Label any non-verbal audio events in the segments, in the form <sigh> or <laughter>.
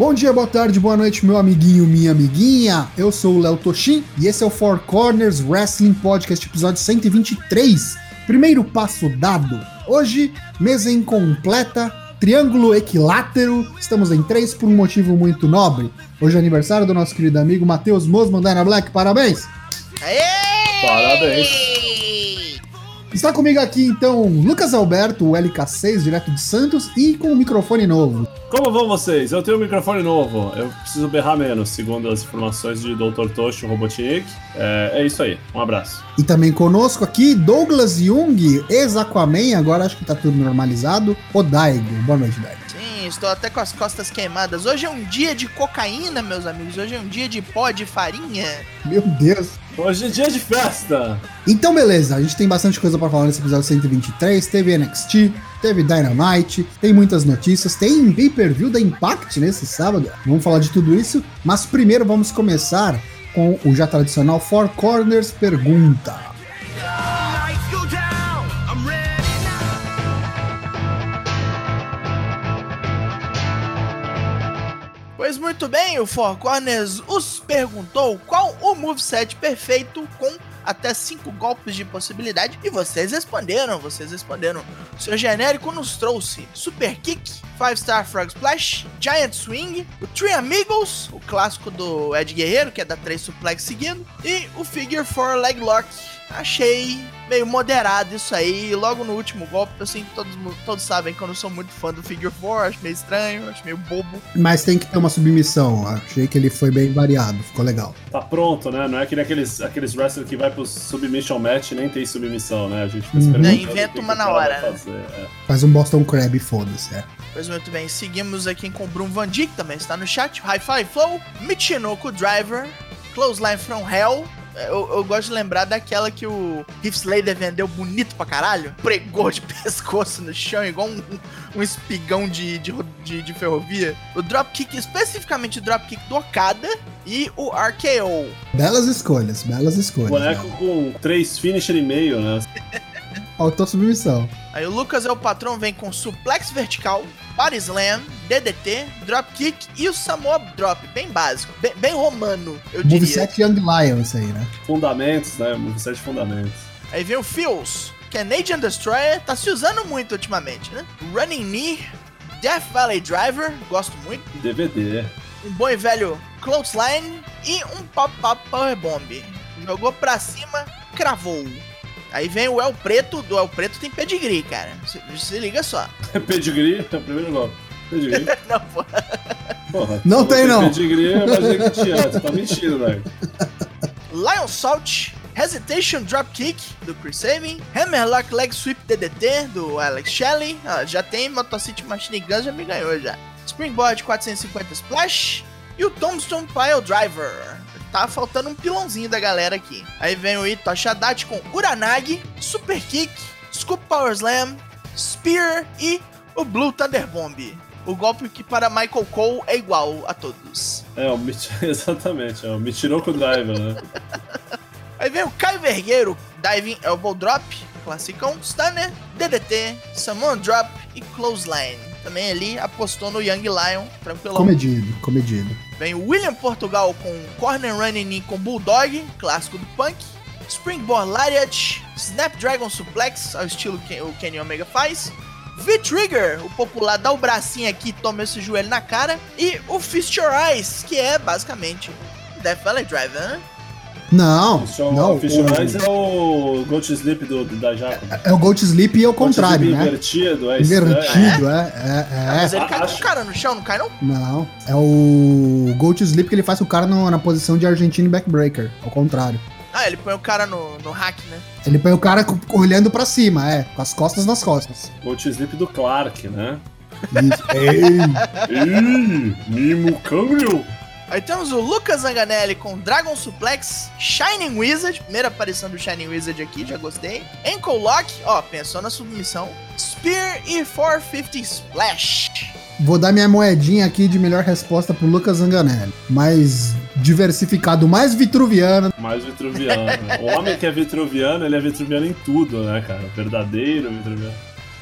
Bom dia, boa tarde, boa noite, meu amiguinho, minha amiguinha. Eu sou o Léo Toshin e esse é o Four Corners Wrestling Podcast, episódio 123. Primeiro passo dado. Hoje, mesa incompleta, triângulo equilátero. Estamos em três por um motivo muito nobre. Hoje é aniversário do nosso querido amigo Matheus Mosman Dyna Black. Parabéns! Aê! Parabéns. Está comigo aqui então Lucas Alberto, o LK6, direto de Santos, e com um microfone novo. Como vão vocês? Eu tenho um microfone novo. Eu preciso berrar menos, segundo as informações de Dr. Toshi Robotnik. É, é isso aí. Um abraço. E também conosco aqui Douglas Jung, ex-Aquaman, agora acho que tá tudo normalizado, o Daigo. Boa noite, Daigo. Estou até com as costas queimadas. Hoje é um dia de cocaína, meus amigos. Hoje é um dia de pó de farinha. Meu Deus. Hoje é dia de festa. Então, beleza, a gente tem bastante coisa pra falar nesse episódio 123. Teve NXT, teve Dynamite, tem muitas notícias, tem pay-per-view da Impact nesse sábado. Vamos falar de tudo isso, mas primeiro vamos começar com o já tradicional Four Corners Pergunta. Bem, o Four Corners os perguntou qual o moveset perfeito com até 5 golpes de possibilidade e vocês responderam, vocês responderam. O seu genérico nos trouxe Super Kick, 5 Star Frog Splash, Giant Swing, o Three Amigos, o clássico do Ed Guerreiro, que é da 3 suplex seguido, e o Figure 4 Leg Lock. Achei meio moderado isso aí. Logo no último golpe, assim, todos, todos sabem que eu não sou muito fã do Figure 4, acho meio estranho, acho meio bobo. Mas tem que ter uma submissão, achei que ele foi bem variado, ficou legal. Tá pronto, né? Não é que nem aqueles, aqueles wrestlers que vai pro submission match e nem tem submissão, né? A gente fica Uhum. esperando. Inventa uma na hora, né? fazer, é. Faz um Boston Crab, foda-se, é. Pois muito bem, seguimos aqui com o Bruno Van Dijk, também está no chat. Hi-Fi Flow, Michinoku Driver, Close Line from Hell. Eu, eu gosto de lembrar daquela que o Heath Slater vendeu bonito pra caralho. Pregou de <laughs> pescoço no chão, igual um, um espigão de, de, de, de ferrovia. O Dropkick, especificamente o Dropkick do Okada e o RKO. Belas escolhas, belas escolhas. Boneco né? com três finisher e meio, né? <laughs> Faltou submissão. Aí o Lucas é o patrão, vem com suplex vertical, body slam, DDT, dropkick e o Samoa drop, bem básico, bem, bem romano, eu diria. Moveset Young Lion, isso aí, né? Fundamentos, né? Moveset fundamentos. Aí vem o Feels, Canadian Destroyer, tá se usando muito ultimamente, né? Running Knee, Death Valley Driver, gosto muito, DVD. um bom e velho Clothesline e um Pop-Pop Power Bomb. Jogou pra cima, cravou. Aí vem o El Preto, do El Preto tem pedigree, cara. Se, se liga só. <laughs> Pedigree, é o primeiro golpe. Pedigree. <laughs> Não, pô. Porra. Não tem, não. Pedigree, imaginei que tinha. Você tá mentindo, velho. Lion Salt, Hesitation Dropkick do Chris Sabin, Hammerlock Leg Sweep DDT do Alex Shelley, ah, já tem Motocity Machine Gun, já me ganhou já. Springboard 450 Splash e o Tombstone Pile Driver. Tá faltando um pilãozinho da galera aqui. Aí vem o Ito Ashadati com Uranagi, Super Kick, Scoop Power Slam, Spear e o Blue Thunder Bomb. O golpe que para Michael Cole é igual a todos. É, o <laughs> exatamente, é o Michinoku Driver, né? Aí vem o Caio Vergueiro, Diving Elbow Drop, classicão, Stunner, DDT, Samoan Drop e Clothesline. Também ali apostou no Young Lion, tranquilão. Comedido, comedido. Vem o William Portugal com Corner Running com Bulldog, clássico do Punk. Springboard Lariat, Snapdragon Suplex, ao estilo que o Kenny Omega faz. V-Trigger, o popular dá o bracinho aqui e toma esse joelho na cara. E o Fist Your Eyes, que é basicamente Death Valley Driver, né? Não, Fisher- não. o Fisher o- Eyes é o Gold Sleep do, do- da Jaco. É o Gold Sleep e ao contrário, Gold Sleep né? Invertido, é. Invertido, é, é, Mas é. ele cai acho- com o cara no chão, não cai não? Não, é o Gold Sleep que ele faz o cara no- na posição de Argentine Backbreaker, ao contrário. Ah, ele põe o cara no, no hack, né? Ele põe o cara olhando pra cima, é, com as costas nas costas. Gold Sleep do Clark, né? Isso. <laughs> Ei, Ih, Mimo Câmbio! Aí temos o Lucas Zanganelli com Dragon Suplex, Shining Wizard, primeira aparição do Shining Wizard aqui, já gostei. Ankle Lock, ó, pensou na submissão. Spear e 450 Splash. Vou dar minha moedinha aqui de melhor resposta pro Lucas Zanganelli. Mais diversificado, mais vitruviano. Mais vitruviano. né? O homem que é vitruviano, ele é vitruviano em tudo, né, cara? Verdadeiro vitruviano.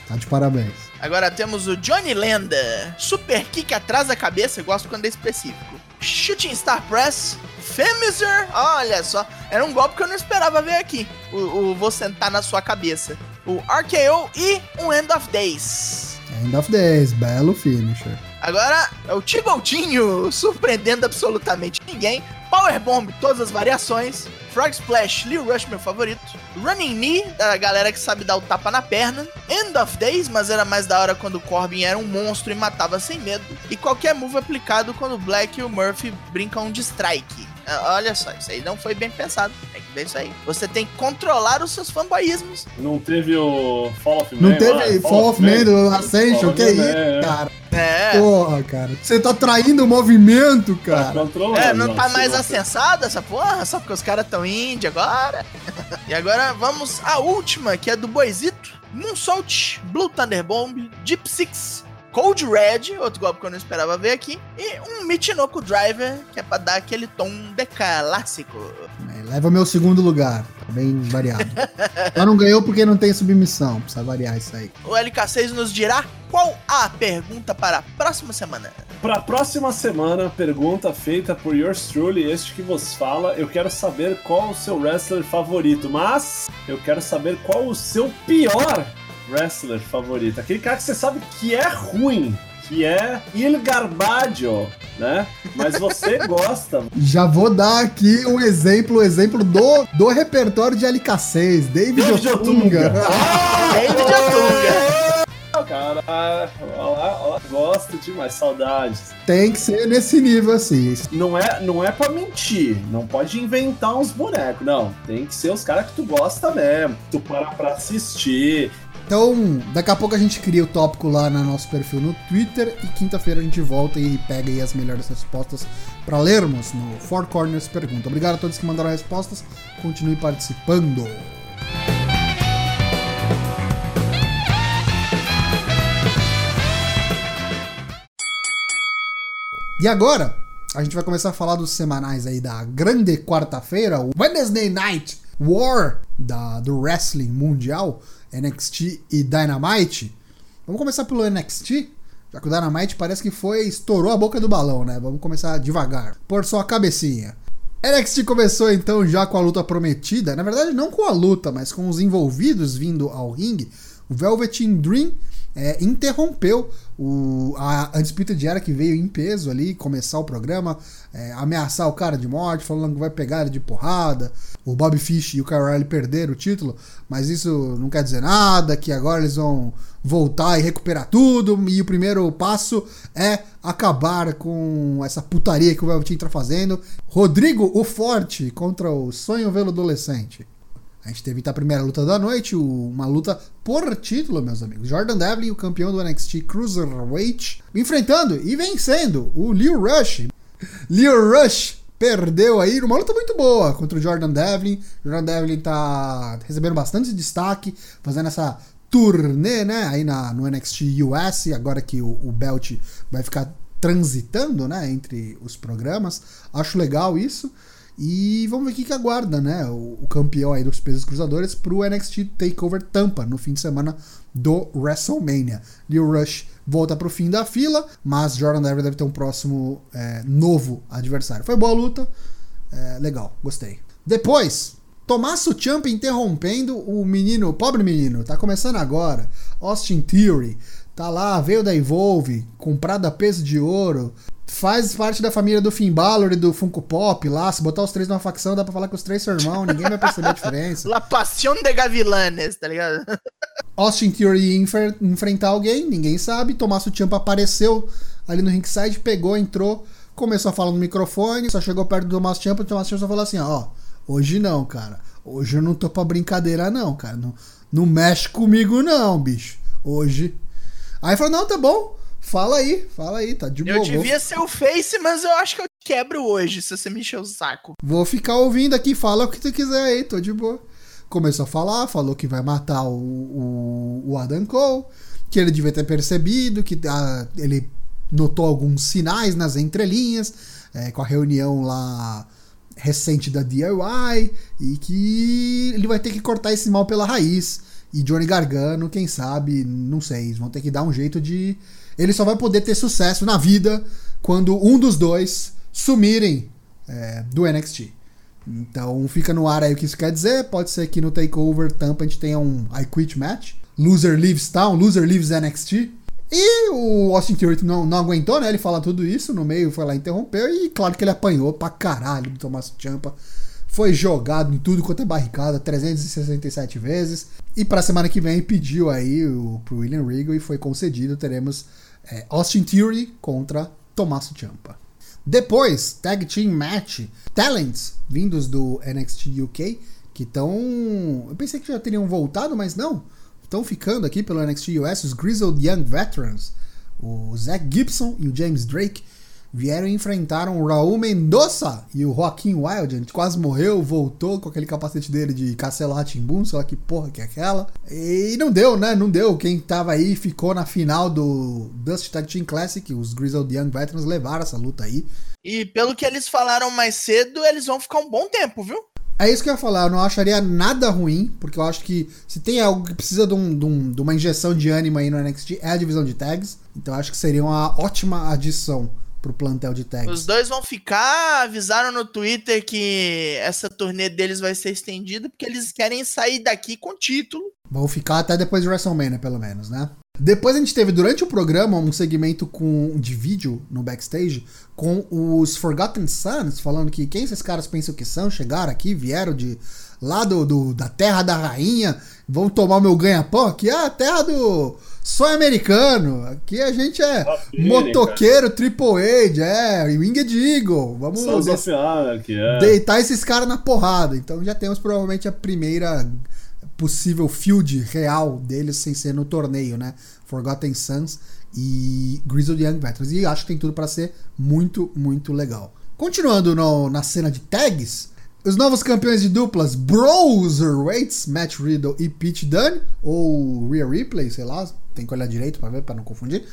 Tá de parabéns. Agora temos o Johnny Lenda. Super kick atrás da cabeça, eu gosto quando é específico. Shooting Star Press. Femiser. Olha só. Era um golpe que eu não esperava ver aqui. O, o vou sentar na sua cabeça. O RKO e um End of Days. End of Days, belo finisher. Agora é o Tigoldinho, surpreendendo absolutamente ninguém. Powerbomb, todas as variações. Frog Splash, Lil Rush, meu favorito. Running Knee, da galera que sabe dar o tapa na perna. End of Days, mas era mais da hora quando o Corbin era um monstro e matava sem medo. E qualquer move aplicado quando o Black e o Murphy brincam de strike. Ah, Olha só, isso aí não foi bem pensado. Tem ver isso aí. Você tem que controlar os seus fanboyismos. Não teve o Fall of Man? Não lá? teve Fall of Man do Ascension? Que of isso, é. cara? É. Porra, cara. Você tá traindo o movimento, Tá cara. controlando. É, não tá nossa, mais nossa. acessada essa porra, só porque os caras tão indie agora. <laughs> e agora vamos à última, que é do Boizito. Moonsault, Blue Thunder Bomb, Deep Six, Cold Red, outro golpe que eu não esperava ver aqui, e um Michinoku Driver, que é pra dar aquele tom de clássico. É, Leva meu segundo lugar. Tá bem variado. <laughs> Só não ganhou porque não tem submissão. Precisa variar isso aí. O LK6 nos dirá qual a pergunta para a próxima semana. Pra próxima semana, pergunta feita por yours truly, este que vos fala. Eu quero saber qual o seu wrestler favorito, mas eu quero saber qual o seu pior wrestler favorito. Aquele cara que você sabe que é ruim, que é Il Garbaggio, né? Mas você <laughs> gosta. Já vou dar aqui um exemplo, um exemplo do, do repertório de LK6, David, David Otunga. Otunga. <laughs> David Otunga. Cara, olha lá, olha lá, gosto demais, saudades. Tem que ser nesse nível assim. Não é, não é pra mentir, não pode inventar uns bonecos, não. Tem que ser os caras que tu gosta mesmo, que tu para pra assistir. Então, daqui a pouco a gente cria o tópico lá no nosso perfil no Twitter e quinta-feira a gente volta e pega aí as melhores respostas para lermos no Four Corners Pergunta. Obrigado a todos que mandaram respostas. Continue participando. E agora, a gente vai começar a falar dos semanais aí da grande quarta-feira, o Wednesday Night War da, do wrestling mundial, NXT e Dynamite. Vamos começar pelo NXT, já que o Dynamite parece que foi, estourou a boca do balão, né? Vamos começar devagar, por sua cabecinha. NXT começou então já com a luta prometida, na verdade não com a luta, mas com os envolvidos vindo ao ringue. O Velveteen Dream é, interrompeu o, a Undisputed Era que veio em peso ali, começar o programa, é, ameaçar o cara de morte, falando que vai pegar ele de porrada. O Bobby Fish e o Kyle perderam o título, mas isso não quer dizer nada, que agora eles vão voltar e recuperar tudo. E o primeiro passo é acabar com essa putaria que o Velveteen tá fazendo. Rodrigo, o Forte, contra o Sonho Velo Adolescente. A gente teve então, a primeira luta da noite, o- uma luta por título, meus amigos. Jordan Devlin, o campeão do NXT Cruiserweight, enfrentando e vencendo o Leo Rush. <laughs> Leo Rush perdeu aí numa luta muito boa contra o Jordan Devlin. Jordan Devlin tá recebendo bastante destaque, fazendo essa turnê, né, aí na, no NXT US, agora que o, o Belt vai ficar transitando, né, entre os programas. Acho legal isso. E vamos ver o que, que aguarda, né? O, o campeão aí dos pesos cruzadores pro NXT Takeover Tampa no fim de semana do WrestleMania. Leo Rush volta pro fim da fila, mas Jordan Devlin deve ter um próximo é, novo adversário. Foi boa luta, é, legal, gostei. Depois, Tommaso Ciampa interrompendo o menino, o pobre menino, tá começando agora. Austin Theory, tá lá, veio da Evolve, comprado a peso de ouro, faz parte da família do Finn Balor e do Funko Pop lá. Se botar os três numa facção, dá pra falar que os três são irmãos, ninguém vai perceber a diferença. <laughs> La Pasión de Gavilanes, tá ligado? <laughs> Austin Theory enfrentar alguém, ninguém sabe. Tommaso Ciampa apareceu ali no ringside, pegou, entrou, começou a falar no microfone, só chegou perto do Tommaso Ciampa, o Tommaso Ciampa só falou assim, ó, hoje não, cara. Hoje eu não tô pra brincadeira não, cara. Não, não mexe comigo não, bicho. Hoje. Aí falou, não, tá bom. Fala aí, fala aí, tá de boa. Eu devia ser o Face, mas eu acho que eu quebro hoje se você me encher o saco. Vou ficar ouvindo aqui, fala o que tu quiser aí, tô de boa. Começou a falar, falou que vai matar o, o, o Adam Cole, que ele devia ter percebido, que ah, ele notou alguns sinais nas entrelinhas, é, com a reunião lá recente da DIY, e que ele vai ter que cortar esse mal pela raiz. E Johnny Gargano, quem sabe, não sei, eles vão ter que dar um jeito de. Ele só vai poder ter sucesso na vida quando um dos dois sumirem é, do NXT. Então fica no ar aí o que isso quer dizer. Pode ser que no Takeover Tampa a gente tenha um I Quit Match. Loser Leaves Town, Loser Leaves NXT. E o Austin Theory não, não aguentou, né? Ele fala tudo isso, no meio foi lá interrompeu. E claro que ele apanhou pra caralho do Tommaso Ciampa. Foi jogado em tudo quanto é barricada 367 vezes. E pra semana que vem pediu aí o, William Regal e foi concedido. Teremos é, Austin Theory contra Tommaso Ciampa. Depois, Tag Team Match, Talents, vindos do NXT UK, que estão. Eu pensei que já teriam voltado, mas não. Estão ficando aqui pelo NXT US, os Grizzled Young Veterans, o Zach Gibson e o James Drake vieram e enfrentaram o Raul Mendoza e o Joaquim Wild. A gente quase morreu, voltou com aquele capacete dele de Castelar Timbum, sei lá que porra que é aquela. E não deu, né? Não deu. Quem tava aí ficou na final do Dust Tag Team Classic. Os Grizzled Young Veterans levaram essa luta aí. E pelo que eles falaram mais cedo, eles vão ficar um bom tempo, viu? É isso que eu ia falar, eu não acharia nada ruim, porque eu acho que se tem algo que precisa de, um- de um- de uma injeção de ânimo aí no NXT, é a divisão de tags. Então eu acho que seria uma ótima adição pro plantel de tags. Os dois vão ficar, avisaram no Twitter que essa turnê deles vai ser estendida porque eles querem sair daqui com título. Vão ficar até depois de WrestleMania, pelo menos, né? Depois a gente teve durante o programa um segmento com de vídeo no backstage com os Forgotten Sons falando que quem esses caras pensam que são, chegaram aqui, vieram de lá do, do- da terra da rainha, vão tomar meu ganha-pão aqui, ah, terra do sonho americano. Aqui a gente é motoqueiro Triple H, é, Winged Eagle. Vamos Anarchy, é. deitar esses caras na porrada. Então já temos provavelmente a primeira possível field real deles sem ser no torneio, né? Forgotten Sons e Grizzled Young Veterans. E acho que tem tudo para ser muito, muito legal. Continuando no- na cena de tags, os novos campeões de duplas Browserweights, Matt Riddle e Pete Dunne, ou Rhea Ripley, sei lá, tem que olhar direito para ver, para não confundir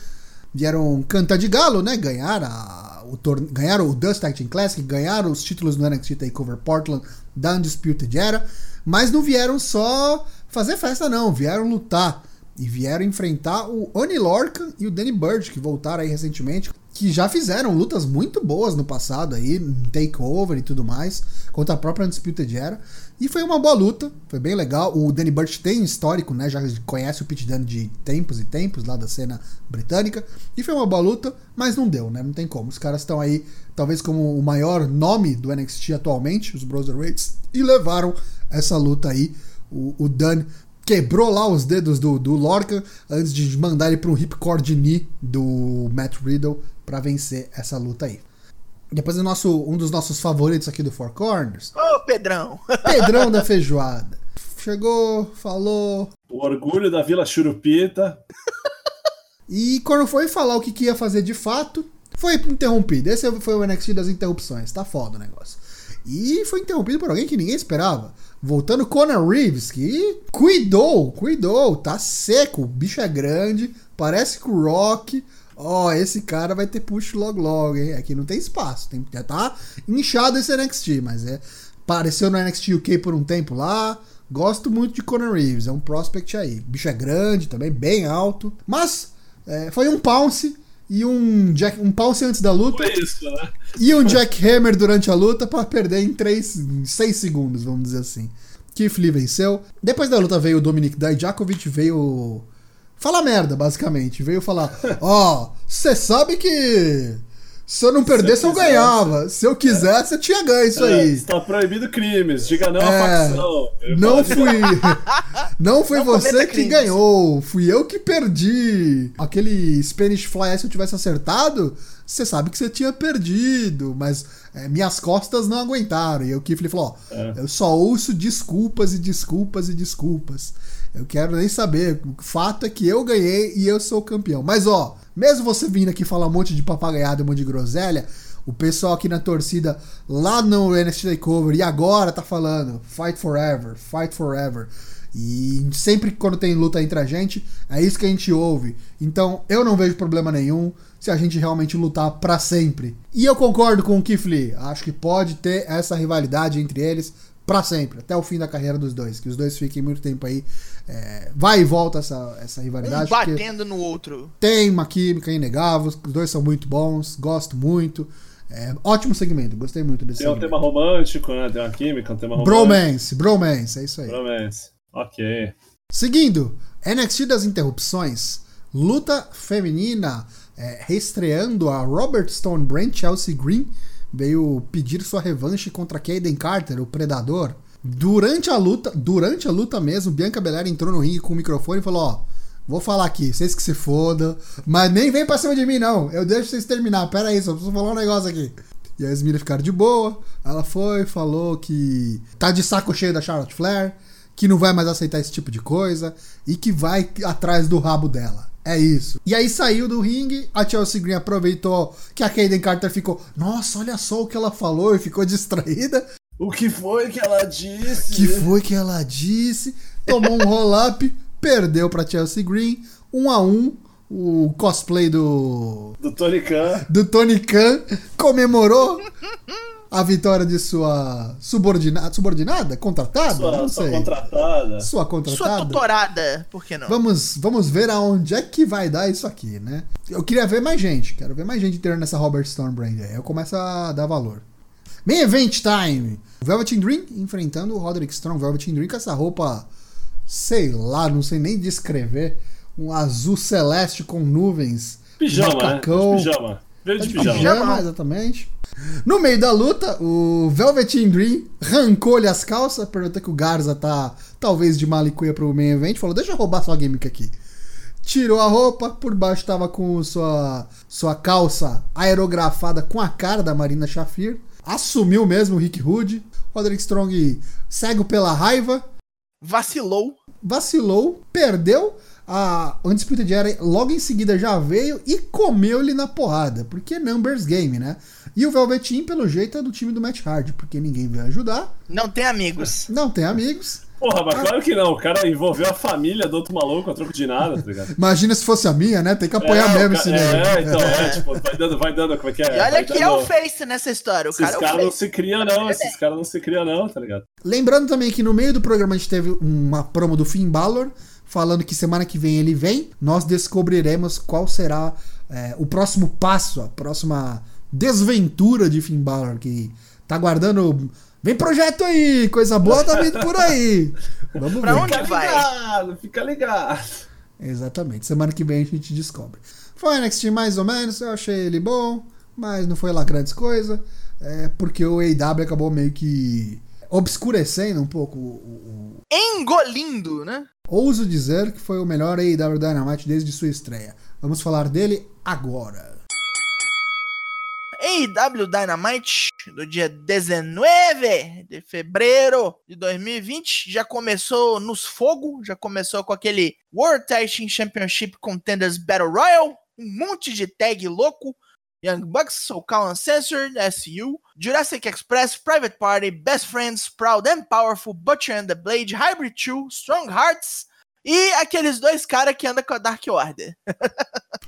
vieram cantar de galo, né? Ganharam, a- o torne... ganharam o Dust Team Classic, ganharam os títulos no NXT TakeOver Portland da Undisputed Era, mas não vieram só fazer festa, não. Vieram lutar e vieram enfrentar o Oni Lorcan e o Danny Burch, que voltaram aí recentemente, que já fizeram lutas muito boas no passado aí, TakeOver e tudo mais, contra a própria Undisputed Era. E foi uma boa luta, foi bem legal. O Danny Burch tem histórico, né? Já conhece o Pete Dunne de tempos e tempos lá da cena britânica. E foi uma boa luta, mas não deu, né? Não tem como. Os caras estão aí, talvez como o maior nome do NXT atualmente, os Brotherweights, e levaram essa luta aí. O, o Dunne quebrou lá os dedos do, do Lorcan antes de mandar ele para um ripcord knee do Matt Riddle para vencer essa luta aí. Depois o nosso, um dos nossos favoritos aqui do Four Corners, Ô, Pedrão! <laughs> Pedrão da Feijoada. Chegou, falou. O orgulho da Vila Churupita. E quando foi falar o que, que ia fazer de fato, foi interrompido. Esse foi o NXT das interrupções. Tá foda o negócio. E foi interrompido por alguém que ninguém esperava. Voltando Conor Reeves, que cuidou, cuidou, tá seco. O bicho é grande, parece com o Rock. Ó, esse cara vai ter push logo logo, hein? Aqui não tem espaço. Tem, já tá inchado esse NXT, mas é. Apareceu no NXT UK por um tempo lá. Gosto muito de Conor Reeves, é um prospect aí. O bicho é grande também, bem alto. Mas é, foi um pounce e um Jack, um pounce antes da luta Foi isso, né? e um jackhammer durante a luta para perder em 3, 6 segundos, vamos dizer assim. Keith Lee venceu. Depois da luta veio o Dominic Dijakovic, veio falar merda, basicamente. Veio falar: <laughs> Ó, você sabe que se eu não perdesse eu, quisesse. ganhava. Se eu quisesse, eu tinha ganho isso É, aí. está proibido crimes. Diga não à É, facção. Não fui. <laughs> Não foi Não você que crimes. ganhou. Fui eu que perdi. Aquele Spanish Fly, se eu tivesse acertado, você sabe que você tinha perdido. Mas é, minhas costas não aguentaram. E o Kifley falou: ó, É. eu só ouço desculpas e desculpas e desculpas. Eu quero nem saber. O fato é que eu ganhei e eu sou o campeão. Mas ó, mesmo você vindo aqui falar um monte de papagaiada um monte de groselha, o pessoal aqui na torcida, lá no NXT Takeover e agora tá falando Fight Forever, Fight Forever. E sempre que quando tem luta entre a gente, é isso que a gente ouve. Então eu não vejo problema nenhum se a gente realmente lutar pra sempre. E eu concordo com o Lee. Acho que pode ter essa rivalidade entre eles pra sempre, até o fim da carreira dos dois. Que os dois fiquem muito tempo aí. é, vai e volta essa, essa Um rivalidade. porque batendo no outro. tem uma química inegável, os dois são muito bons, gosto muito. É, ótimo segmento, gostei muito desse Tem um segmento. tema romântico, né? Tem uma química, um tema romântico. Bromance, bromance, é isso aí. Bromance. Ok. Seguindo, NXT das interrupções, luta feminina, é, reestreando a Robert Stone Brand Chelsea Green, veio pedir sua revanche contra Kaden Carter, o Predador. Durante a luta, durante a luta mesmo, Bianca Belair entrou no ringue com o microfone e falou: Ó, vou falar aqui, vocês que se fodam, mas nem vem pra cima de mim, não. Eu deixo vocês terminar. Pera aí, só preciso falar um negócio aqui. E as meninas ficaram de boa. Ela foi, falou que tá de saco cheio da Charlotte Flair, que não vai mais aceitar esse tipo de coisa e que vai atrás do rabo dela. É isso. E aí saiu do ringue, a Chelsea Green aproveitou que a Kaden Carter ficou, nossa, olha só o que ela falou e ficou distraída. O que foi que ela disse? Que foi que ela disse? Tomou um roll-up, perdeu pra Chelsea Green, um a um. O cosplay do Do Tony Khan. do Tony Khan comemorou a vitória de sua subordinada, subordinada, contratada, Sua, não sua sei, contratada. sua Sua contratada. tutorada, por que não? Vamos, vamos ver aonde é que vai dar isso aqui, né? Eu queria ver mais gente, quero ver mais gente inteira nessa Robert Storm Brand aí. Eu começo a dar valor. Main Event Time! Velvet Dream enfrentando o Roderick Strong. Velvet Dream com essa roupa, sei lá, não sei nem descrever. Um azul celeste com nuvens. Pijama, macacão. né? Pijama. Veio de De pijama. pijama, exatamente. No meio da luta, o Velvet Dream arrancou-lhe as calças, perguntou que o Garza tá talvez de malicuia pro main event, falou, deixa eu roubar sua gimmick aqui. Tirou a roupa, por baixo tava com sua, sua calça aerografada com a cara da Marina Shafir. Assumiu mesmo o Rick Hood. Roderick Strong cego pela raiva, Vacilou. vacilou, perdeu. A Undisputed Era logo em seguida já veio e comeu-lhe na porrada, porque é numbers game, né? E o Velveteen, pelo jeito, é do time do Matt Hardy, porque ninguém veio ajudar, Não tem amigos. não tem amigos. Porra, mas claro que não. O cara envolveu a família do outro maluco a troco de nada, tá ligado? Imagina se fosse a minha, né? Tem que apoiar É, o mesmo esse nego. É, <laughs> então, é, tipo, vai dando, vai dando, como é que é? E olha que é o Face nessa história. O Esses cara é caras não Face. se criam, não. Esses caras não se criam, não, tá ligado? Lembrando também que no meio do programa a gente teve uma promo do Finn Balor, falando que semana que vem ele vem. Nós descobriremos qual será é, o próximo passo, a próxima desventura de Finn Balor, que tá guardando. Vem projeto aí, coisa boa tá vindo por aí. <laughs> Vamos Pra ver. onde? Fica vai? ligado, fica ligado. Exatamente. Semana que vem a gente descobre. Foi NXT mais ou menos, eu achei ele bom, mas não foi lá grandes coisas. É porque o AEW acabou meio que obscurecendo um pouco o, o- Engolindo, né? Ouso dizer que foi o melhor AEW Dynamite desde sua estreia. Vamos falar dele agora. AEW Dynamite do dia 19 de fevereiro de 2020 já começou nos fogo, já começou com aquele World Tag Team Championship Contenders Battle Royal, um monte de tag louco, Young Bucks, Soul Calm Uncensored, SU, Jurassic Express, Private Party, Best Friends, Proud and Powerful, Butcher and the Blade, Hybrid 2, Strong Hearts e aqueles dois caras que andam com a Dark Order. <laughs>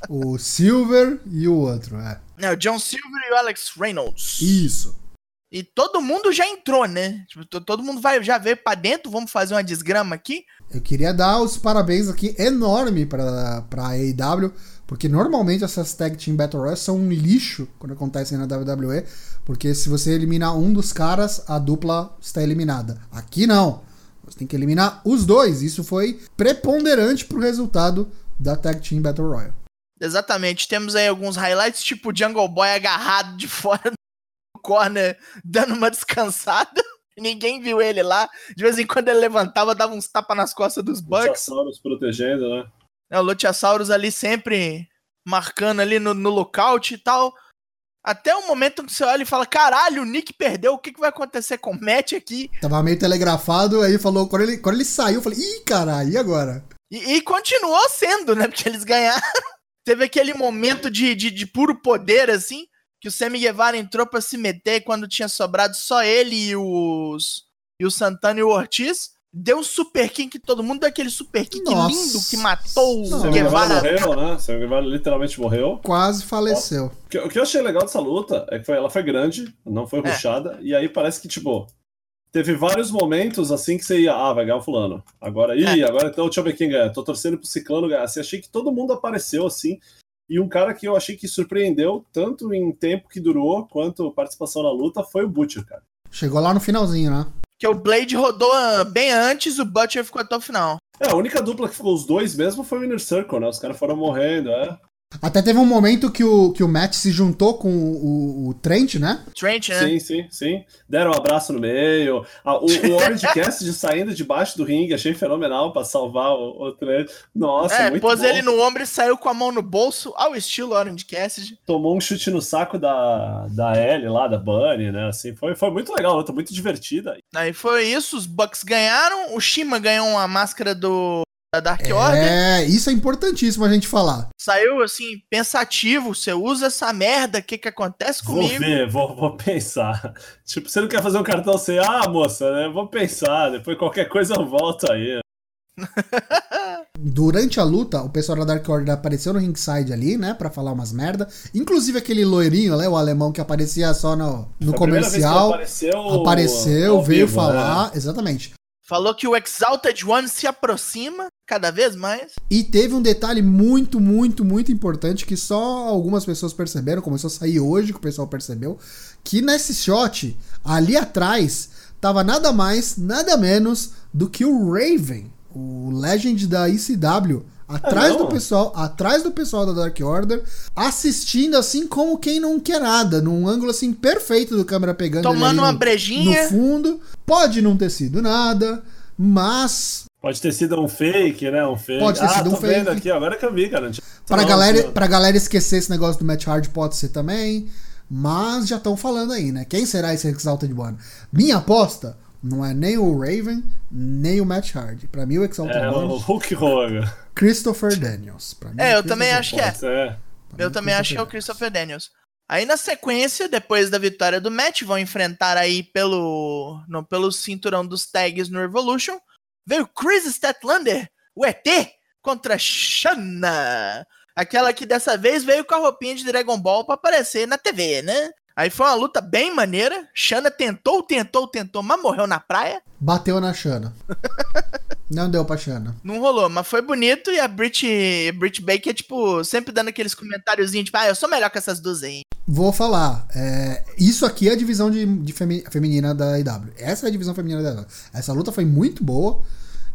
O Silver e o outro, é. Né, o John Silver e o Alex Reynolds. Isso. E todo mundo já entrou, né? Tipo, to- todo mundo vai, já veio pra dentro, vamos fazer uma desgrama aqui. Eu queria dar os parabéns aqui enorme pra, pra AEW, porque normalmente essas Tag Team Battle Royale são um lixo quando acontecem na WWE, porque se você eliminar um dos caras, a dupla está eliminada. Aqui não. Você tem que eliminar os dois. Isso foi preponderante pro resultado da Tag Team Battle Royale. Exatamente. Temos aí alguns highlights, tipo o Jungle Boy agarrado de <laughs> fora no corner, dando uma descansada. <laughs> Ninguém viu ele lá. De vez em quando ele levantava, dava uns tapas nas costas dos Bucks. Dinossauros protegendo, né? É, o Luchasaurus ali sempre marcando ali no, no lookout e tal. Até o momento que você olha e fala: caralho, o Nick perdeu, o que, que vai acontecer com o match aqui? Tava meio telegrafado, aí falou. Quando ele, quando ele saiu, eu falei, ih, caralho, e agora? E, e continuou sendo, né? Porque eles ganharam. <laughs> Teve aquele momento de, de, de puro poder, assim, que o Sammy Guevara entrou pra se meter quando tinha sobrado só ele e os. E o Santana e o Ortiz. Deu um super kick que todo mundo deu aquele super kick Nossa. lindo que matou o Não. O Guevara Guevara. morreu, né? O Guevara literalmente morreu. Quase faleceu. O que, o que eu achei legal dessa luta é que foi- ela foi grande, não foi É. e aí parece que, tipo, Teve vários momentos assim que você ia, ah, vai ganhar o fulano. Agora, ih, agora então deixa eu ver quem ganha. Tô torcendo pro Ciclano ganhar. Assim, achei que todo mundo apareceu assim. E um cara que eu achei que surpreendeu, tanto em tempo que durou, quanto participação na luta, foi o Butcher, cara. Chegou lá no finalzinho, né? Que o Blade rodou ah, bem antes, o Butcher ficou até o final. É, a única dupla que ficou os dois mesmo foi o Inner Circle, né? Os caras foram morrendo, é. Até teve um momento que o, que o Matt se juntou com o, o Trent, né? Trent, né? Sim, sim, sim. Deram um abraço no meio. Ah, o, o <laughs> Orange Cassidy saindo debaixo do ringue, achei fenomenal pra salvar o, o Trent. Nossa, é, muito pôs bom. ele no ombro e saiu com a mão no bolso, ao estilo Orange Cassidy. Tomou um chute no saco da, da Ellie lá, da Bunny, né? Assim, foi, foi muito legal, a luta muito divertida. Aí foi isso, os Bucks ganharam, o Shima ganhou uma máscara do da Dark Order. É, isso é importantíssimo a gente falar. Saiu assim, pensativo, você usa essa merda, o que que acontece Vou comigo? ver, vou, vou pensar. <laughs> Tipo, você não quer fazer um cartão assim, ah, moça, né? Vou pensar, depois qualquer coisa eu volto aí. <laughs> Durante a luta, o pessoal da Dark Order apareceu no ringside ali, né? Pra falar umas merda. Inclusive aquele loirinho, né? O alemão que aparecia só no, no comercial. apareceu, Apareceu, veio vivo, falar. né? Exatamente. Falou que o Exalted One se aproxima cada vez mais. E teve um detalhe muito, muito, muito importante que só algumas pessoas perceberam, começou a sair hoje que o pessoal percebeu, que nesse shot, ali atrás, tava nada mais, nada menos do que o Raven, o Legend da ECW, atrás não? do pessoal, atrás do pessoal da Dark Order, assistindo assim como quem não quer nada, num ângulo assim perfeito do câmera pegando ele Tomando ali uma no- brejinha. no fundo. Pode não ter sido nada, mas Pode ter sido um fake, né? Um fake. Pode ter ah, sido um tô vendo fake. aqui, agora que eu vi, cara. Pra Não, galera, não. pra galera esquecer esse negócio do Match Hard pode ser também. Mas já estão falando aí, né? Quem será esse Exalted One? Minha aposta não é nem o Raven, nem o Match Hard. Pra mim, o Exalted É, o One Hulk Hogan. Christopher Daniels. Pra mim, É, eu Christopher também acho que é. Ser. Eu também acho que é o Christopher Daniels. Aí na sequência, depois da vitória do match, vão enfrentar aí pelo, no, pelo cinturão dos tags no Revolution. Veio Chris Statlander, o ET, contra Shanna. Aquela que dessa vez veio com a roupinha de Dragon Ball pra aparecer na TV, né? Aí foi uma luta bem maneira. Shanna tentou, tentou, tentou, mas morreu na praia. Bateu na Shana. <laughs> não deu pra Shana. Não rolou, mas foi bonito e a Brit, Brit Baker, tipo, sempre dando aqueles comentáriozinhos, tipo, ah, eu sou melhor que essas duas aí. Vou falar. é, isso aqui é a divisão de, de femi- feminina da IW. Essa é a divisão feminina da IW. Essa luta foi muito boa.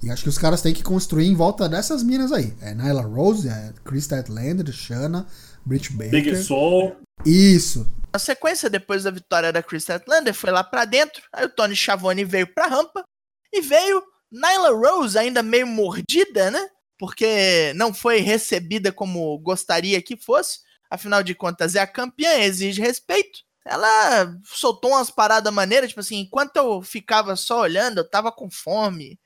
E acho que os caras têm que construir em volta dessas minas aí. É Nyla Rose, é Chris Statlander, Shanna, Britt Baker. Big Soul. Isso. Na sequência, depois da vitória da Chris Statlander, foi lá pra dentro. Aí o Tony Schiavone veio pra rampa. E veio Nyla Rose, ainda meio mordida, né? Porque não foi recebida como gostaria que fosse. Afinal de contas, é a campeã, exige respeito. Ela soltou umas paradas maneiras, tipo assim, enquanto eu ficava só olhando, eu tava com fome.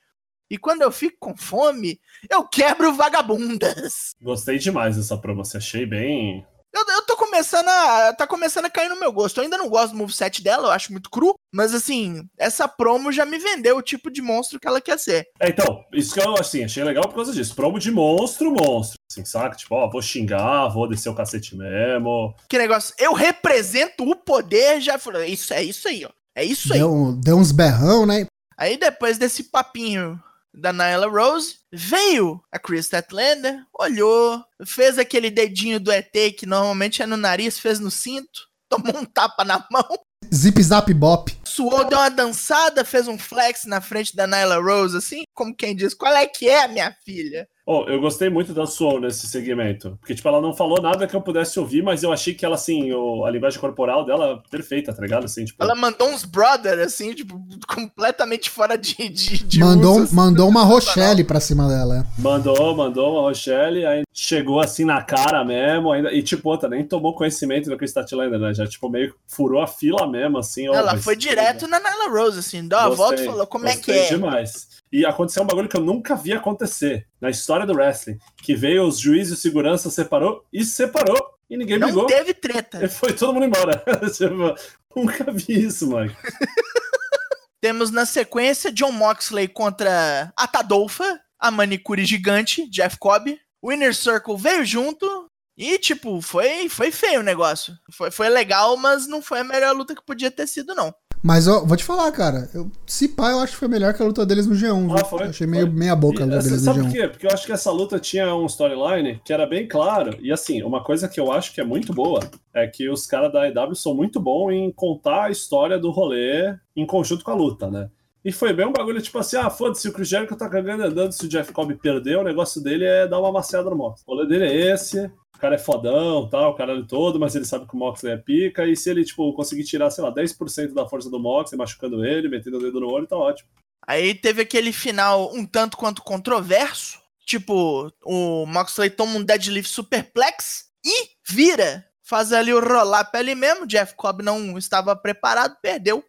E quando eu fico com fome, eu quebro vagabundas. Gostei demais dessa promo. Achei bem. Eu, eu tô começando a. Tá começando a cair no meu gosto. Eu ainda não gosto do moveset dela, eu acho muito cru. Mas assim, essa promo já me vendeu o tipo de monstro que ela quer ser. É, então, isso que eu assim, achei legal por causa disso. Promo de monstro, monstro. Assim, saca? Tipo, ó, vou xingar, vou descer o cacete mesmo. Que negócio, eu represento o poder, já falei, isso é isso aí, ó. É isso aí. Deu, deu uns berrão, né? Aí depois desse papinho da Nyla Rose, veio a Chris Statlander, olhou, fez aquele dedinho do ET que normalmente é no nariz, fez no cinto, <laughs> tomou um tapa na mão, Zip Zap Bop. suou, deu uma dançada, fez um flex na frente da Nyla Rose, assim, como quem diz, qual é que é, minha filha? Oh, eu gostei muito da Soul nesse segmento. Porque, tipo, ela não falou nada que eu pudesse ouvir, mas eu achei que ela, assim, o- a linguagem corporal dela perfeita, tá ligado? Assim, tipo, Ela mandou uns brother, assim, tipo, completamente fora de, de, de Mandou, uso, assim. mandou uma Rochelle pra cima dela. mandou, mandou uma Rochelle, aí chegou assim na cara mesmo, ainda, e, tipo, outra, nem tomou conhecimento do Chris Statlander, né? Já, tipo, meio que furou a fila mesmo, assim. Ela foi direto na Nyla Rose, assim, deu uma Gostei, volta e falou, como é que é? demais. E aconteceu um bagulho que eu nunca vi acontecer na história do wrestling, que veio os juízes e segurança, separou e separou, e ninguém Não brigou. teve treta. E foi todo mundo embora. <laughs> Tipo, nunca vi isso, mano. <laughs> Temos na sequência John Moxley contra a Tadolfa, a manicure gigante, Jeff Cobb. O Inner Circle veio junto e, tipo, foi, foi feio o negócio. Foi, foi legal, mas não foi a melhor luta que podia ter sido, não. Mas ó, vou te falar, cara. Eu, se pá, eu acho que foi melhor que a luta deles no G1. Ah, foi, achei meio foi. meia boca a luta deles no sabe por G1. quê? Porque eu acho que essa luta tinha um storyline que era bem claro. E assim, uma coisa que eu acho que é muito boa é que os caras da EW são muito bons em contar a história do rolê em conjunto com a luta, né? E foi bem um bagulho tipo assim: ah, foda-se, o Chris Jericho tá cagando andando. Se o Jeff Cobb perdeu, o negócio dele é dar uma maciada no Mox. O rolê dele é esse. O cara é fodão, tal, o cara é todo, mas ele sabe que o Moxley é pica. E se ele, tipo, conseguir tirar, sei lá, 10% da força do Moxley, machucando ele, metendo o dedo no olho, tá ótimo. Aí teve aquele final um tanto quanto controverso. Tipo, o Moxley toma um deadlift superplex e vira. Faz ali o roll-up ali mesmo. Jeff Cobb não estava preparado, perdeu.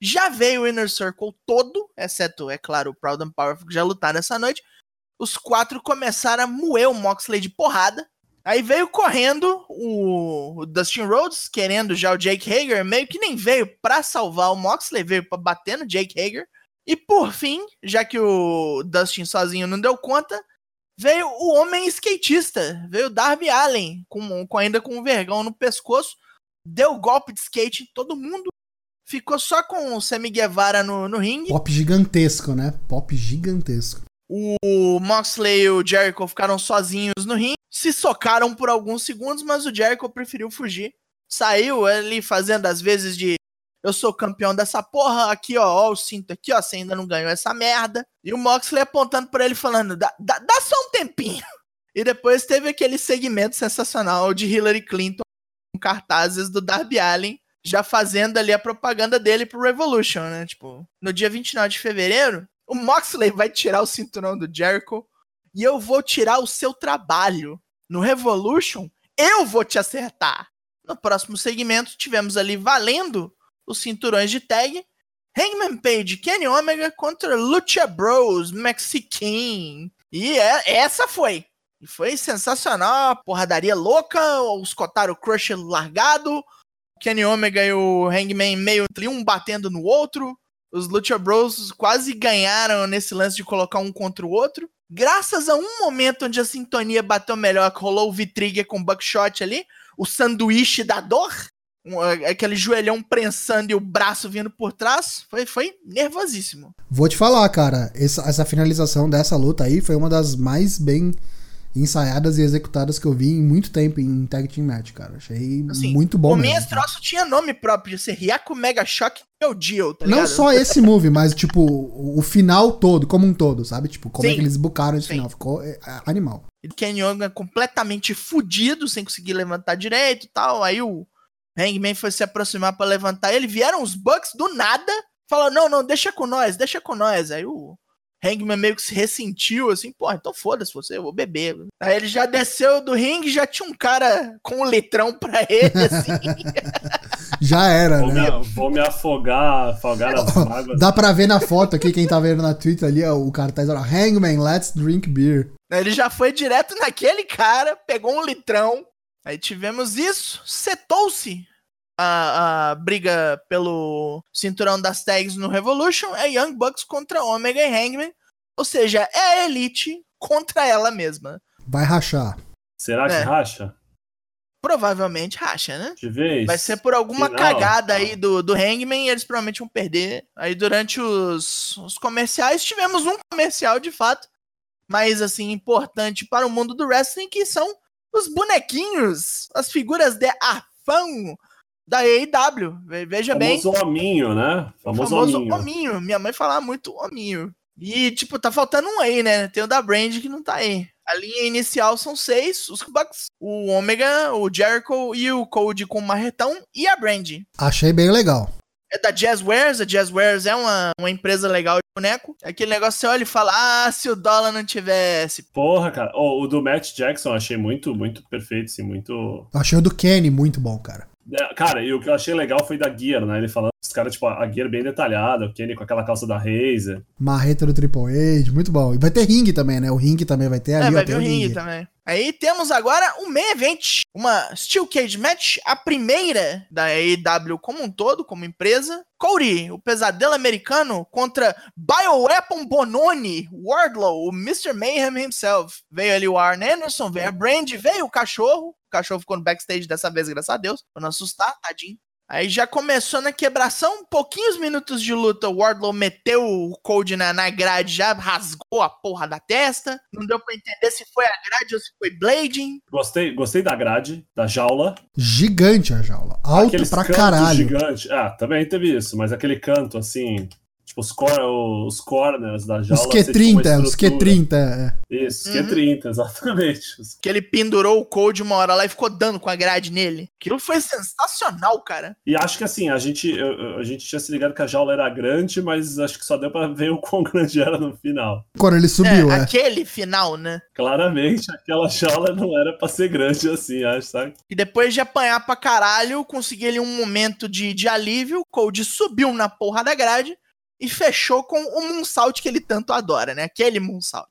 Já veio o Inner Circle todo, exceto, é claro, o Proud and Powerful que já lutaram essa noite. Os quatro começaram a moer o Moxley de porrada. Aí veio correndo o, Dustin Rhodes, querendo já o Jake Hager, meio que nem veio pra salvar o Moxley, veio pra bater no Jake Hager. E por fim, já que o Dustin sozinho não deu conta, veio o homem skatista, veio o Darby Allen, com, com- ainda com um vergão no pescoço, deu golpe de skate em todo mundo, ficou só com o Sammy Guevara no, no ringue. Pop gigantesco, né? Pop gigantesco. O Moxley e o Jericho ficaram sozinhos no ringue, se socaram por alguns segundos, mas o Jericho preferiu fugir. Saiu ali fazendo as vezes de eu sou campeão dessa porra, aqui ó, ó o cinto aqui ó, você ainda não ganhou essa merda. E o Moxley apontando pra ele falando, dá, dá, dá só um tempinho. <laughs> E depois teve aquele segmento sensacional de Hillary Clinton com cartazes do Darby Allen já fazendo ali a propaganda dele pro Revolution, né? Tipo, no dia 29 de fevereiro, o Moxley vai tirar o cinturão do Jericho e eu vou tirar o seu trabalho. No Revolution, eu vou te acertar. No próximo segmento, tivemos ali valendo os cinturões de tag. Hangman Page, Kenny Omega contra Lucha Bros, Mexican. E é- essa foi. E foi sensacional, porradaria louca, os Kotaro Crush largado, Kenny Omega e o Hangman meio um batendo no outro. Os Lucha Bros quase ganharam nesse lance de colocar um contra o outro. Graças a um momento onde a sintonia bateu melhor, rolou o V-Trigger com o Buckshot ali, o sanduíche da dor, um, aquele joelhão prensando e o braço vindo por trás, foi, foi nervosíssimo. Vou te falar, cara, essa, essa finalização dessa luta aí foi uma das mais bem ensaiadas e executadas que eu vi em muito tempo em Tag Team Match, cara. Achei Assim, muito bom o mesmo. esse troço tinha nome próprio, ia ser Ryaku Mega Shock Meu Deal, tá Não ligado? só esse <laughs> move, mas tipo, o, final todo, como um todo, sabe? Tipo, como é Sim. que eles bucaram esse Sim. final. Ficou é, é, animal. E o Kenny Omega completamente fudido, sem conseguir levantar direito e tal. Aí o Hangman foi se aproximar pra levantar ele. Vieram os Bucks do nada. Falou, não, não, deixa com nós, deixa com nós. Aí o Hangman meio que se ressentiu, assim, pô, então foda-se você, eu vou beber. Aí ele já desceu do ringue, já tinha um cara com um litrão pra <laughs> ele, assim. <laughs> Já era, Vou né? me, vou me afogar, afogar <laughs> nas mágoas. Dá pra ver na foto aqui, quem tá vendo na Twitter ali, ó, o cartaz, olha, Hangman, let's drink beer. Ele já foi direto naquele cara, pegou um litrão. Aí tivemos isso, setou-se a, a briga pelo cinturão das tags no Revolution. É Young Bucks contra Omega e Hangman. Ou seja, é a Elite contra ela mesma. Vai rachar. Será que É. racha? Provavelmente racha, né? De vez? Vai ser por alguma Final. cagada aí do, do Hangman e eles provavelmente vão perder. Aí durante os, os comerciais, tivemos um comercial de fato, mas assim, importante para o mundo do wrestling, que são os bonequinhos, as figuras de afão da AEW. Ve- Veja bem, Famoso hominho, né? Famoso, famoso hominho. hominho. Minha mãe falava muito hominho. E, tipo, tá faltando um aí, né? Tem o da Brand que não tá aí. A linha inicial são seis, os Bucks, o Omega, o Jericho e o Cody com o marretão e a Brand. Achei bem legal. É da Jazzwares, a Jazzwares é uma, uma empresa legal de boneco. É Aquele negócio você olha e fala, ah, se o dólar não tivesse. Porra, cara. Ó, o do Matt Jackson eu achei muito, muito perfeito, assim, muito. Achei o do Kenny muito bom, cara. É, Cara, e o que eu achei legal foi da Gear, né? Ele falando, os caras, tipo, a Gear bem detalhada, o Kenny com aquela calça da Razer. Marreta do Triple H, muito bom. E vai ter ringue também, né? O ringue também vai ter ali, é, ó, vai o o ringue também. Aí temos agora o main event, uma Steel Cage Match, a primeira da AEW como um todo, como empresa. Cody, o pesadelo americano, contra Bioweapon Bononi, Wardlow, o Mr. Mayhem himself. Veio ali o Arn Anderson, veio a Brand, veio o cachorro. O cachorro ficou no backstage dessa vez, graças a Deus, pra não assustar, tadinho. Aí já começou na quebração, pouquinhos minutos de luta, o Wardlow meteu o Cold na, na grade, já rasgou a porra da testa. Não deu pra entender se foi a grade ou se foi blading. Gostei, gostei da grade, da jaula. Gigante a jaula. Alto Aqueles pra caralho. Gigante. Ah, também teve isso, mas aquele canto assim. Tipo, os, cor, os corners da jaula. Os assim, tipo, Q30, os estrutura. Q30. é. Isso, Uhum. Q30, <laughs> exatamente. Que ele pendurou o Cold uma hora lá e ficou dando com a grade nele. Aquilo foi sensacional, cara. E acho que assim, a gente, eu- a gente tinha se ligado que a jaula era grande, mas acho que só deu pra ver o quão <laughs> grande era no final. Quando ele subiu, é, é. aquele final, né? Claramente, aquela jaula não era pra ser grande assim, acho, sabe? E depois de apanhar pra caralho, consegui ali um momento de, de alívio. O Cold subiu na porra da grade e fechou com o Moonsault que ele tanto adora, né? Aquele Moonsault.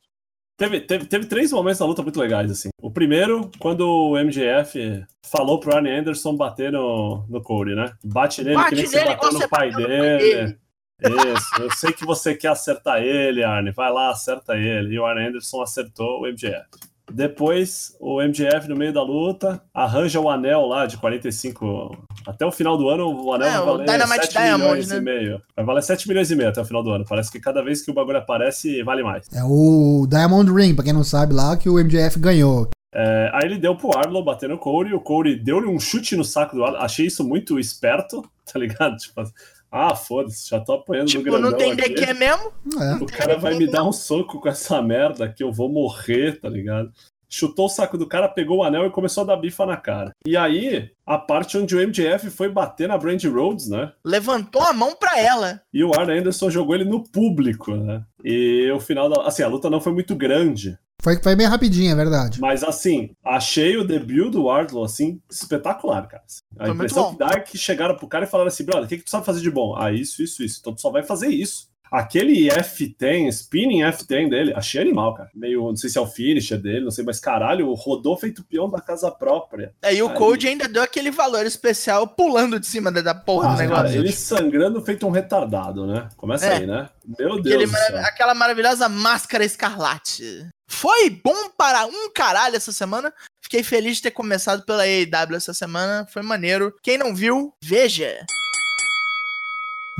Teve, teve, teve três momentos da luta muito legais, assim. O primeiro, quando o MJF falou pro Arne Anderson bater no, no Corey, né? Bate nele, Bate que nem você bateu no você pai pai dele. Isso, eu sei que você quer acertar ele, Arne. Vai lá, acerta ele. E o Arne Anderson acertou o MJF. Depois, o MJF, no meio da luta, arranja o anel lá de 45. Até o final do ano, o anel É, vai valer Dynamite 7 Diamond, milhões né? e meio. Vai valer 7 milhões e meio até o final do ano. Parece que cada vez que o bagulho aparece, vale mais. É o Diamond Ring, pra quem não sabe lá, que o MJF ganhou. É, aí ele deu pro Arlo bater no Corey, o Corey deu-lhe um chute no saco do Arlo. Achei isso muito esperto, <laughs> tá ligado? Tipo, ah, foda-se, já tô apanhando no Tipo, grandão não tem aqui. DQ mesmo. É. O cara vai me dar um soco com essa merda que eu vou morrer, tá ligado? Chutou o saco do cara, pegou o anel e começou a dar bifa na cara. E aí, a parte onde o MJF foi bater na Brandy Rhodes, né? Levantou a mão pra ela. E o Arn Anderson jogou ele no público, né? E o final da. Assim, a luta não foi muito grande. Foi, foi bem rapidinho, é verdade. Mas assim, achei o debut do Wardlow, assim, espetacular, cara. A Foi impressão que dá é que chegaram pro cara e falaram assim, brother, o que, que tu sabe fazer de bom? Ah, isso, isso, isso. Então tu só vai fazer isso. Aquele F10, spinning F10 dele, achei animal, cara. Meio, não sei se é o finisher dele, não sei, mas caralho, rodou feito peão da casa própria. Aí o Aí- Cold ainda deu aquele valor especial pulando de cima da, da porra Ah, do negócio. Cara, ele sangrando feito um retardado, né? Começa É. aí, né? Meu Deus do mara- céu. aquela maravilhosa máscara escarlate. Foi bom para um caralho essa semana. Fiquei feliz de ter começado pela AEW essa semana. Foi maneiro. Quem não viu, veja.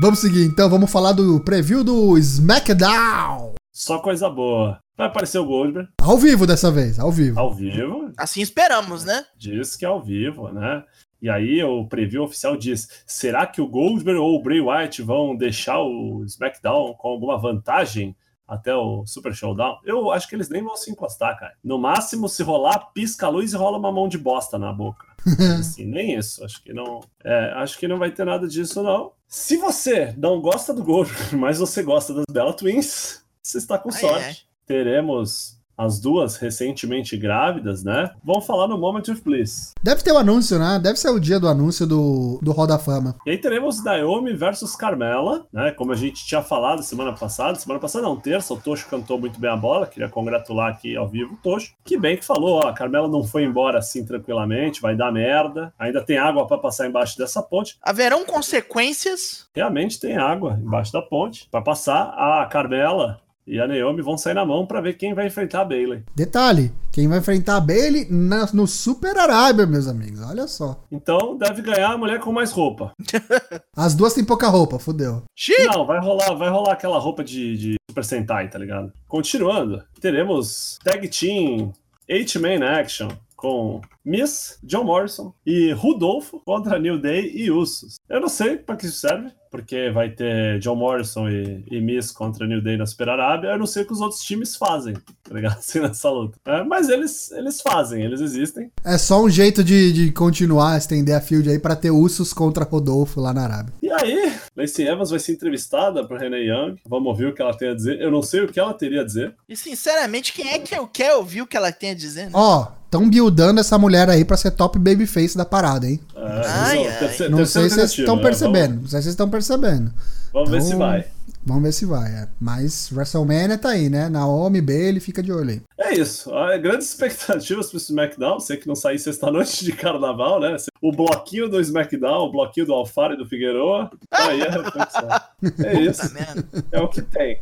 Vamos seguir então, vamos falar do preview do SmackDown. Só coisa boa. Vai aparecer o Goldberg, Ao vivo dessa vez, ao vivo. ao vivo, Assim esperamos, né? diz que é ao vivo, né? E aí o preview oficial diz: será que o Goldberg ou o Bray Wyatt vão deixar o SmackDown com alguma vantagem até o Super Showdown? Eu acho que eles nem vão se encostar, cara. No máximo, se rolar, pisca a luz e rola uma mão de bosta na boca. <laughs> assim, nem isso. Acho que não. É, acho que não vai ter nada disso, não. Se você não gosta do Goldberg, <laughs> mas você gosta das Bella Twins, você está com sorte. ai. Teremos as duas recentemente grávidas, né? Vão falar no Moment of Bliss. Deve ter o anúncio, né? Deve ser o dia do anúncio do, do Hall da Fama. E aí teremos Naomi versus Carmela, né? Como a gente tinha falado semana passada. Semana passada não, terça, o Tocho cantou muito bem a bola. Queria congratular aqui ao vivo o Tocho. Que bem que falou, ó, a Carmela não foi embora assim tranquilamente, vai dar merda. Ainda tem água pra passar embaixo dessa ponte. Haverão consequências. Realmente tem água embaixo da ponte. Pra passar, a Carmela e a Naomi vão sair na mão pra ver quem vai enfrentar a Bailey. Detalhe, quem vai enfrentar a Bailey na- no Super Arábia, meus amigos. Olha só. Então deve ganhar a mulher com mais roupa. <laughs> As duas têm pouca roupa, fudeu. Xiii! Não, vai rolar, vai rolar aquela roupa de, de Super Sentai, tá ligado? Continuando, teremos Tag Team 8-Man Action com Miss, John Morrison e Rudolfo contra New Day e Usos. Eu não sei pra que isso serve, porque vai ter John Morrison e, e Miss contra New Day na Super Arábia. Eu não sei o que os outros times fazem, tá ligado? <laughs> Assim, nessa luta. É, mas eles, eles fazem, eles existem. É só um jeito de, de continuar, estender a field aí pra ter Usos contra Rodolfo lá na Arábia. E aí, Lacey Evans vai ser entrevistada por Renee Young. Vamos ouvir o que ela tem a dizer. Eu não sei o que ela teria a dizer. E sinceramente, quem é que eu quero ouvir o que ela tem a dizer? né? Ó, tão buildando essa mulher aí pra ser top babyface da parada, hein? É, Ai, ai. terceira Não sei se vocês estão né? percebendo. Não sei se vocês estão percebendo. Vamos, vamos ver Então- se vai. Vamos ver se vai. é. Mas WrestleMania tá aí, né? Naomi, Bailey, fica de olho aí. É isso. Ah, Grandes <laughs> expectativas pro SmackDown. Sei que não sair sexta-noite de carnaval, né? O bloquinho do SmackDown, o bloquinho do Alfaro e do Figueroa. <laughs> Tá aí a reflexão. É Puta isso. merda. É o que tem.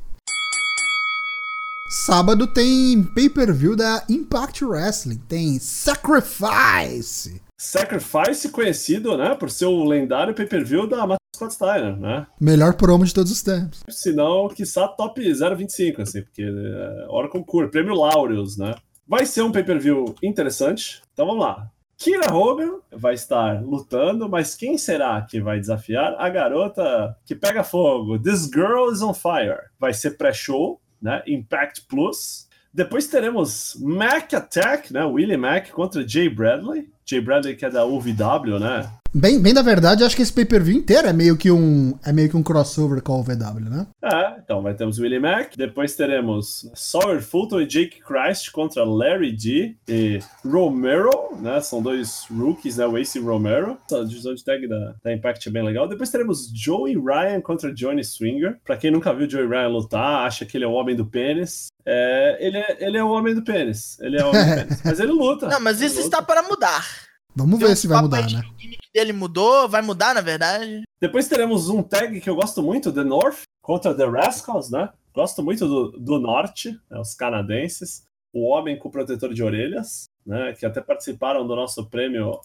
Sábado tem pay-per-view da Impact Wrestling. Tem Sacrifice. Sacrifice conhecido, né, por ser o lendário pay-per-view da Matt Scott Steiner, né? Melhor promo de todos os tempos. Se não, quiçá top 025, assim, porque é hora concurso, prêmio Laureus, né? Vai ser um pay-per-view interessante. Então vamos lá. Kira Hogan vai estar lutando, mas quem será que vai desafiar a garota que pega fogo? This Girl is on Fire. Vai ser pré-show, né? Impact Plus. Depois teremos Mac Attack, né? Willie Mac contra Jay Bradley. Jay Bradley que é da UVW, né? Bem, bem da verdade, acho que esse pay-per-view inteiro é meio que um é meio que um crossover com o VW, né? É, então vai termos Willie Mack, depois teremos Sawyer Fulton e Jake Christ contra Larry D e Romero, né? São dois rookies, né? O Ace e Romero. A divisão de tag da, da Impact é bem legal. Depois teremos Joey Ryan contra Johnny Swinger. Pra quem nunca viu Joey Ryan lutar, acha que ele é o homem do pênis. É, ele, é, ele é o homem do pênis. Ele é o homem do pênis. <laughs> Mas ele luta. Não, mas isso luta. está para mudar. Vamos Tem ver se vai mudar, né? O dele mudou, vai mudar, na verdade. Depois teremos um tag que eu gosto muito, The North, contra The Rascals, né? Gosto muito do, do Norte, né? os canadenses. O Homem com Protetor de Orelhas, né? Que até participaram do nosso prêmio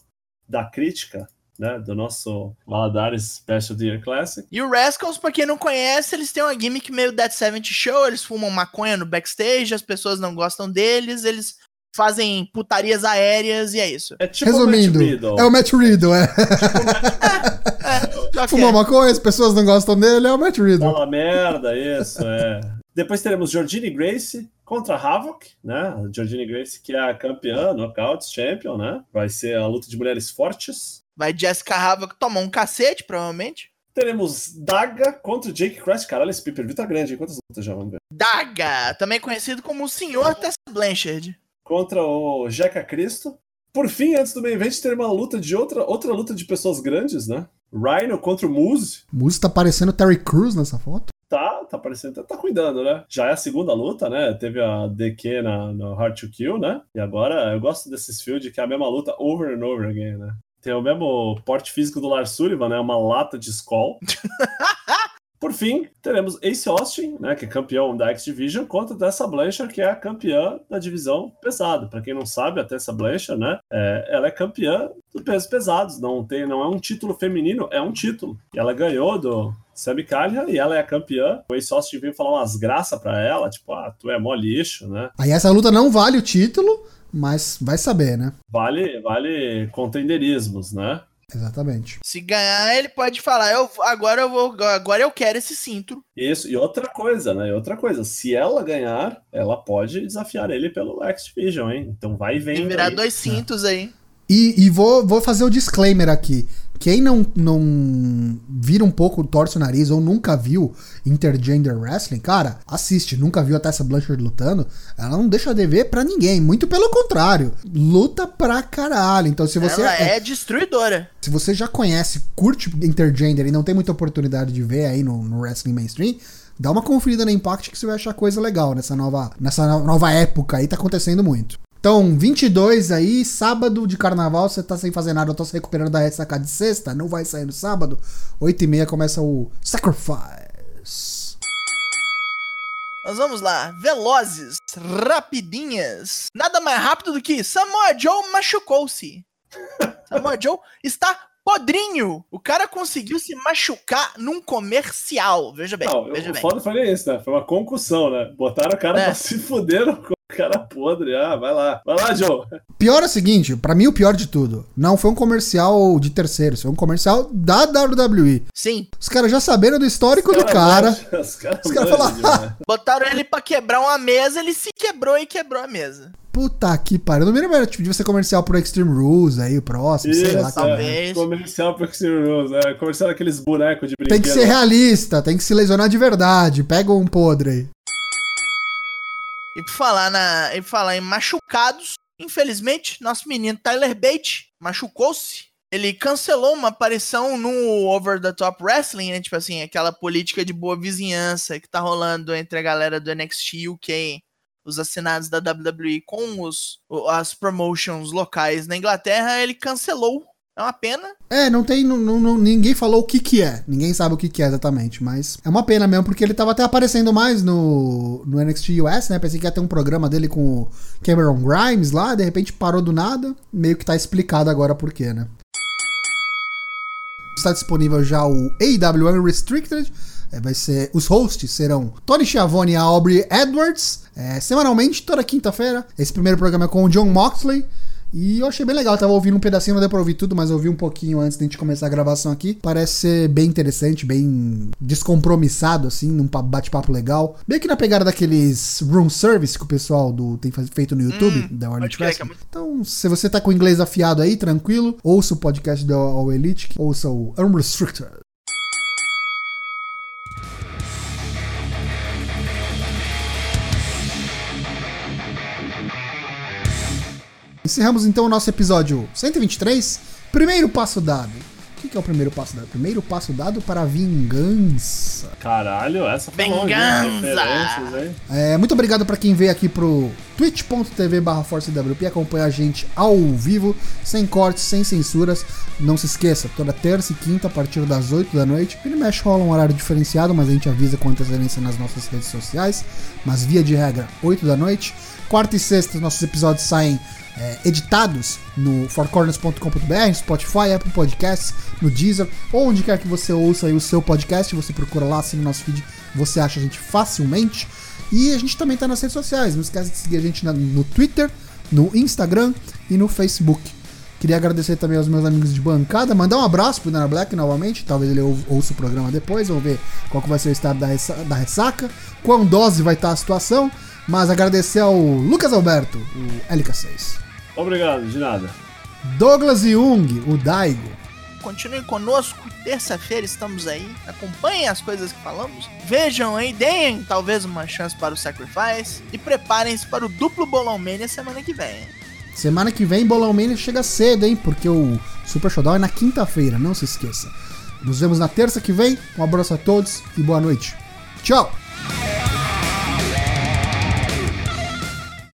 da crítica, né? Do nosso Valadares Special Year Classic. E o Rascals, pra quem não conhece, eles têm uma gimmick meio Dead 70 Show, eles fumam maconha no backstage, as pessoas não gostam deles, eles fazem putarias aéreas e é isso. É tipo Resumindo, o Matt Riddle. é o Matt Riddle, é. Só que Fumou maconha, as pessoas não gostam dele, é o Matt Riddle. Fala merda, isso, é. Depois teremos Georgine Grace contra Havoc, né? A Georgine Grace, que é a campeã, Knockouts Champion, né? Vai ser a luta de mulheres fortes. vai Jessica Havoc tomar um cacete, provavelmente. Teremos Daga contra Jake Christ. Caralho, esse pay-per-view tá grande, hein? Quantas lutas já vamos ver? Daga, também conhecido como o Senhor Tessa Blanchard. Contra o Jeca Cristo. Por fim, antes do main event, ter uma luta de outra, outra luta de pessoas grandes, né? Rhino contra o Moose. O Moose tá parecendo Terry Crews nessa foto. Tá, tá parecendo, tá cuidando, né? Já é a segunda luta, né? Teve a DQ na, no Hard to Kill, né? E agora eu gosto desses field que é a mesma luta over and over again, né? Tem o mesmo porte físico do Lars Sullivan, né? Uma lata de Skull. <laughs> Por fim, teremos Ace Austin, né, que é campeão da X-Division, contra Tessa Blanchard, que é a campeã da divisão pesada. Para quem não sabe, a Tessa Blanchard, né, é, ela é campeã dos pesos pesados. Não, tem, não é um título feminino, é um título. E ela ganhou do Sammy Callihan e ela é a campeã. O Ace Austin veio falar umas graças para ela, tipo, ah, tu é mó lixo, né? Aí essa luta não vale o título, mas vai saber, né? Vale, vale contendeirismos, né? Exatamente. Se ganhar, ele pode falar, eu, agora eu vou, agora eu quero esse cinto. Isso, e outra coisa, né? E outra coisa, se ela ganhar, ela pode desafiar ele pelo X-Division, hein? Então vai e vem. Tem virar aí. dois cintos aí. E, e vou, vou fazer o disclaimer aqui. Quem não, não vira um pouco, torce o nariz ou nunca viu Intergender Wrestling, cara, assiste. Nunca viu a Tessa Blanchard lutando, ela não deixa dever pra ninguém. Muito pelo contrário. Luta pra caralho. Então se você, Ela é destruidora. se você já conhece, curte Intergender e não tem muita oportunidade de ver aí no, no Wrestling Mainstream, dá uma conferida na Impact que você vai achar coisa legal nessa nova, nessa no- nova época aí, tá acontecendo muito. Então, 22 aí, sábado de carnaval, você tá sem fazer nada, eu tô se recuperando da ressaca de sexta, não vai sair no sábado. 8 e meia começa o Sacrifice. Nós vamos lá, velozes, rapidinhas. Nada mais rápido do que Samoa Joe machucou-se. <laughs> Samoa Joe está podrinho. O cara conseguiu se machucar num comercial. Veja bem, Não, veja o bem. foda foi isso, né? Foi uma concussão, né? Botaram o cara É. pra se fuder com o cara podre. Ah, vai lá. Vai lá, Joe. Pior é o seguinte, pra mim o pior de tudo, não foi um comercial de terceiros, foi um comercial da WWE. Sim, Os caras já saberam do histórico do cara. Os caras manjam falaram, demais. <laughs> botaram ele pra quebrar uma mesa, ele se quebrou e quebrou a mesa. Puta que pariu. Não me lembro, tipo, devia ser comercial pro Extreme Rules aí, o próximo, sei lá. Isso, cara. talvez. é. Comercial pro Extreme Rules, é. Comercial daqueles bonecos de Tem brinquedo. que ser realista, tem que se lesionar de verdade. Pega um podre aí. E por falar, na, e por falar em machucados, infelizmente, nosso menino Tyler Bate machucou-se. Ele cancelou uma aparição no Over the Top Wrestling, né? Tipo assim, aquela política de boa vizinhança que tá rolando entre a galera do NXT UK, os assinados da WWE com os, as promotions locais na Inglaterra. Ele cancelou É uma pena. É, não tem. não- não- ninguém falou o que que é. Ninguém sabe o que que é exatamente. Mas é uma pena mesmo, porque ele tava até aparecendo mais no, no NXT US, né? Pensei que ia ter um programa dele com o Cameron Grimes lá, de repente parou do nada. Meio que tá explicado agora por quê, né? Está disponível já o AW Unrestricted. É, vai ser. Os hosts serão Tony Schiavone e Aubrey Edwards. é, semanalmente, toda quinta-feira. Esse primeiro programa é com o John Moxley. E eu achei bem legal, eu tava ouvindo um pedacinho, não deu pra ouvir tudo, mas eu ouvi um pouquinho antes de a gente começar a gravação aqui. Parece ser bem interessante, bem descompromissado, assim, num pa- bate-papo legal. Bem que na pegada daqueles room service que o pessoal do, tem feito no YouTube, da Ornament pode crer que é Wrestling. Então, se você tá com o inglês afiado aí, tranquilo, ouça o podcast da All Elite, ouça o Unrestricted. Encerramos então o nosso episódio 123. Primeiro passo dado. O que que é o primeiro passo dado? Primeiro passo dado para a vingança. Caralho, essa foi? Vingança! É, muito obrigado para quem veio aqui pro twitch.tv barra ForceWP acompanhar a gente ao vivo, sem cortes, sem censuras. Não se esqueça, toda terça e quinta, a partir das 8 da noite. Ele mexe rola um horário diferenciado, mas a gente avisa com antecedência nas nossas redes sociais. Mas via de regra, 8 da noite. Quarta e sexta, nossos episódios saem é, editados no fourcorners.com.br, Spotify, Apple Podcasts, no Deezer, ou onde quer que você ouça o seu podcast, você procura lá, assina o nosso feed, você acha a gente facilmente. E a gente também tá nas redes sociais, não esquece de seguir a gente no Twitter, no Instagram e no Facebook. Queria agradecer também aos meus amigos de bancada, mandar um abraço pro Dana Black novamente, talvez ele ou- ouça o programa depois, vamos ver qual que vai ser o estado da, ressa- da ressaca, quão dose vai estar a situação, mas agradecer ao Lucas Alberto, o LK6. Obrigado, de nada. Douglas Jung, o Daigo. Continuem conosco. Terça-feira estamos aí. Acompanhem as coisas que falamos. Vejam aí, deem talvez uma chance para o Sacrifice. E preparem-se para o duplo Bolão Mania semana que vem. hein? Semana que vem, Bolão Mania chega cedo, hein? Porque o Super Showdown é na quinta-feira, não se esqueça. Nos vemos na terça que vem. Um abraço a todos e boa noite. Tchau!